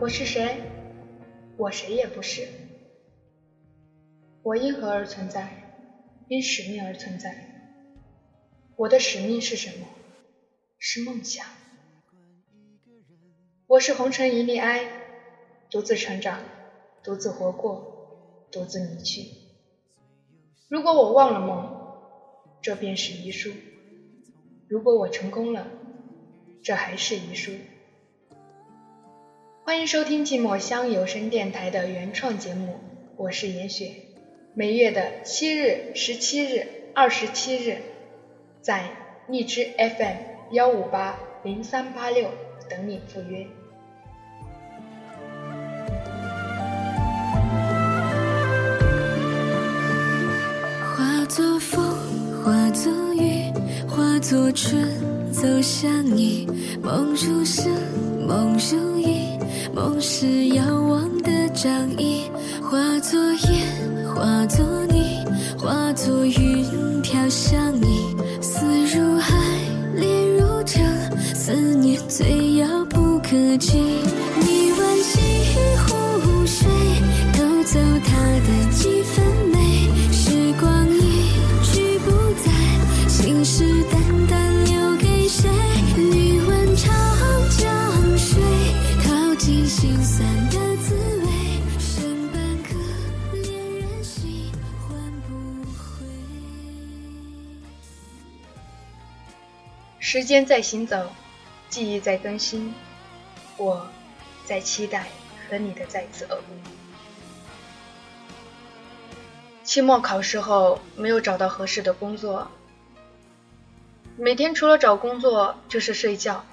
我是谁？我谁也不是。我因何而存在？因使命而存在。我的使命是什么？是梦想。我是红尘一粒埃，独自成长，独自活过，独自离去。如果我忘了梦，这便是遗书；如果我成功了，这还是遗书。欢迎收听寂寞乡有声电台的原创节目，我是严雪。每月的七日、十七日、二十七日，在荔枝 FM 幺五八零三八六等你赴约。化作风，化作雨，化作春，走向你。梦如诗，梦如影。梦是遥望的掌印，化作烟，化作泥，化作云飘向你。思如海，恋如城，思念最遥不可及。时间在行走，记忆在更新，我在期待和你的再次偶遇。期末考试后没有找到合适的工作，每天除了找工作就是睡觉。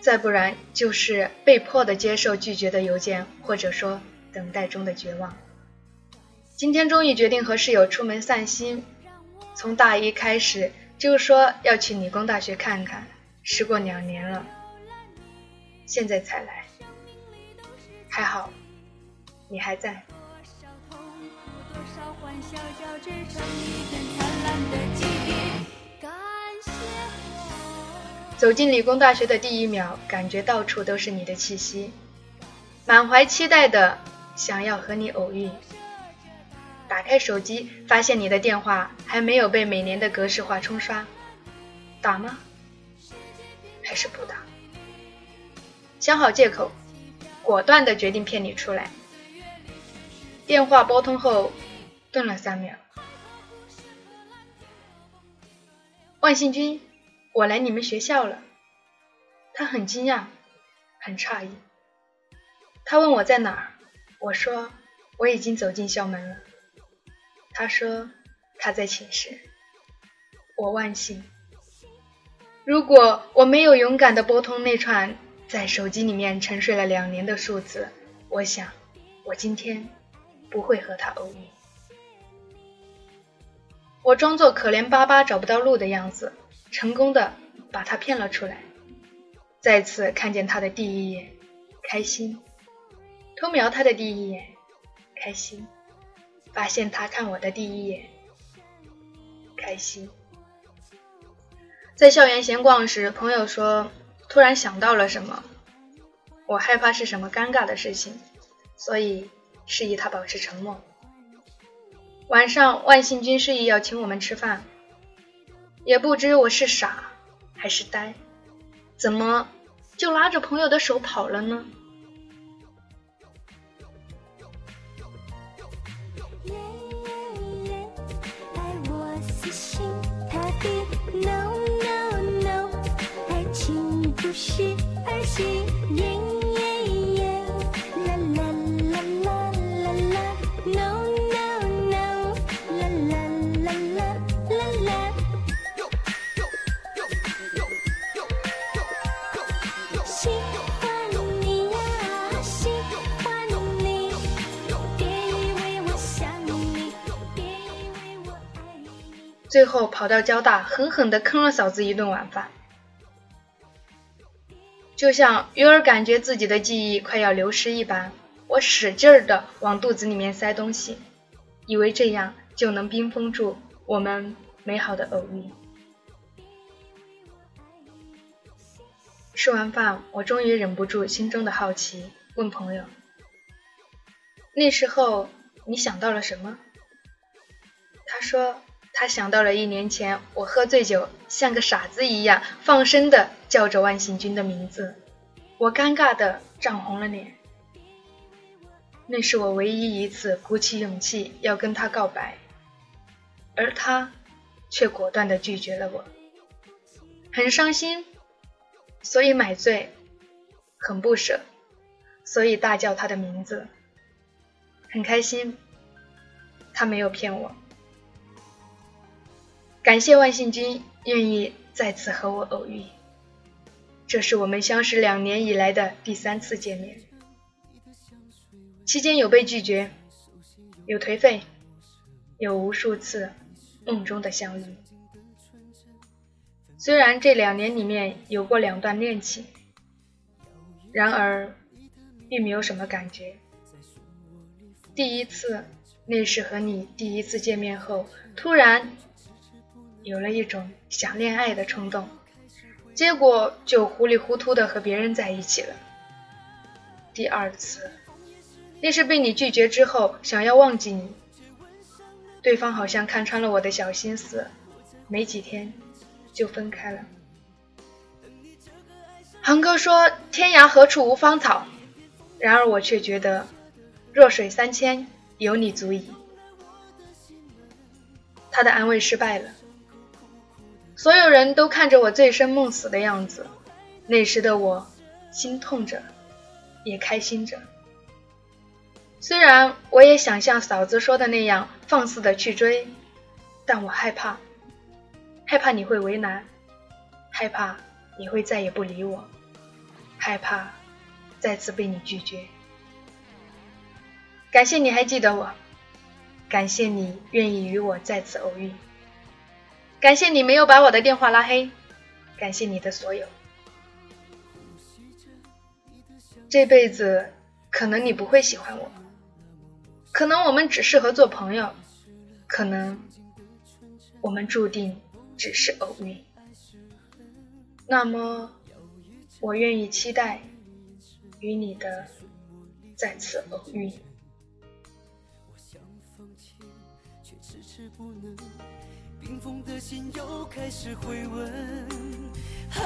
再不然就是被迫的接受拒绝的邮件，或者说等待中的绝望。今天终于决定和室友出门散心。从大一开始就说要去理工大学看看，时过两年了，现在才来。还好，你还在。走进理工大学的第一秒，感觉到处都是你的气息，满怀期待的想要和你偶遇。打开手机，发现你的电话还没有被每年的格式化冲刷，打吗？还是不打？想好借口，果断的决定骗你出来。电话拨通后，顿了三秒。万幸君。我来你们学校了，他很惊讶，很诧异。他问我在哪儿，我说我已经走进校门了。他说他在寝室。我万幸，如果我没有勇敢的拨通那串在手机里面沉睡了两年的数字，我想我今天不会和他偶遇。我装作可怜巴巴找不到路的样子。成功的把他骗了出来，再次看见他的第一眼，开心；偷瞄他的第一眼，开心；发现他看我的第一眼，开心。在校园闲逛时，朋友说突然想到了什么，我害怕是什么尴尬的事情，所以示意他保持沉默。晚上，万幸君示意要请我们吃饭。也不知我是傻还是呆，怎么就拉着朋友的手跑了呢？喜最后跑到交大，狠狠地坑了嫂子一顿晚饭。就像鱼儿感觉自己的记忆快要流失一般，我使劲儿地往肚子里面塞东西，以为这样就能冰封住我们美好的偶遇。吃完饭，我终于忍不住心中的好奇，问朋友：“那时候你想到了什么？”他说：“他想到了一年前我喝醉酒，像个傻子一样放声的叫着万幸君的名字，我尴尬的涨红了脸。那是我唯一一次鼓起勇气要跟他告白，而他却果断的拒绝了我，很伤心，所以买醉，很不舍，所以大叫他的名字，很开心，他没有骗我。”感谢万幸君愿意再次和我偶遇，这是我们相识两年以来的第三次见面。期间有被拒绝，有颓废，有无数次梦中的相遇。虽然这两年里面有过两段恋情，然而并没有什么感觉。第一次，那是和你第一次见面后，突然。有了一种想恋爱的冲动，结果就糊里糊涂的和别人在一起了。第二次，那是被你拒绝之后，想要忘记你，对方好像看穿了我的小心思，没几天就分开了。恒哥说：“天涯何处无芳草。”然而我却觉得，弱水三千，有你足矣。他的安慰失败了。所有人都看着我醉生梦死的样子，那时的我心痛着，也开心着。虽然我也想像嫂子说的那样放肆的去追，但我害怕，害怕你会为难，害怕你会再也不理我，害怕再次被你拒绝。感谢你还记得我，感谢你愿意与我再次偶遇。感谢你没有把我的电话拉黑，感谢你的所有。这辈子可能你不会喜欢我，可能我们只适合做朋友，可能我们注定只是偶遇。那么，我愿意期待与你的再次偶遇。冰封的心又开始回温，啊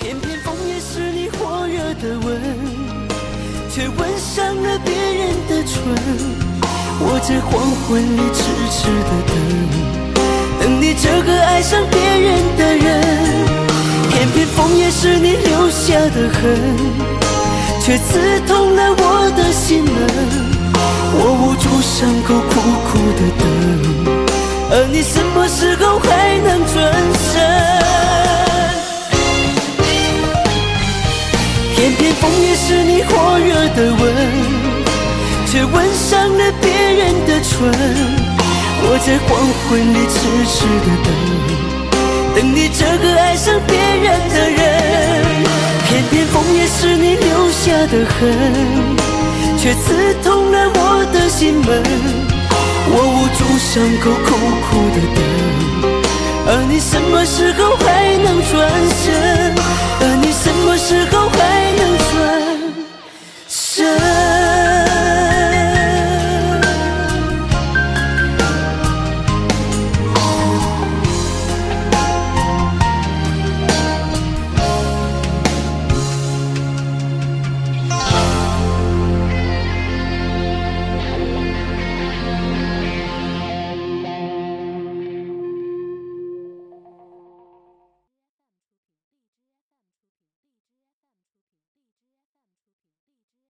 偏偏枫叶是你火热的吻，却吻上了别人的唇。我在黄昏里痴痴的等，等你这个爱上别人的人。偏偏枫叶是你留下的痕，却刺痛了我的心门。我捂住伤口，苦苦的等，而你什么时候还能转身？偏偏枫叶是你火热的吻，却吻上了别人的唇。我在黄昏里痴痴的等，等你这个爱上别人的人。偏偏枫叶是你下的痕。却刺痛了我的心门，我捂住伤口，苦苦的等，而你什么时候还能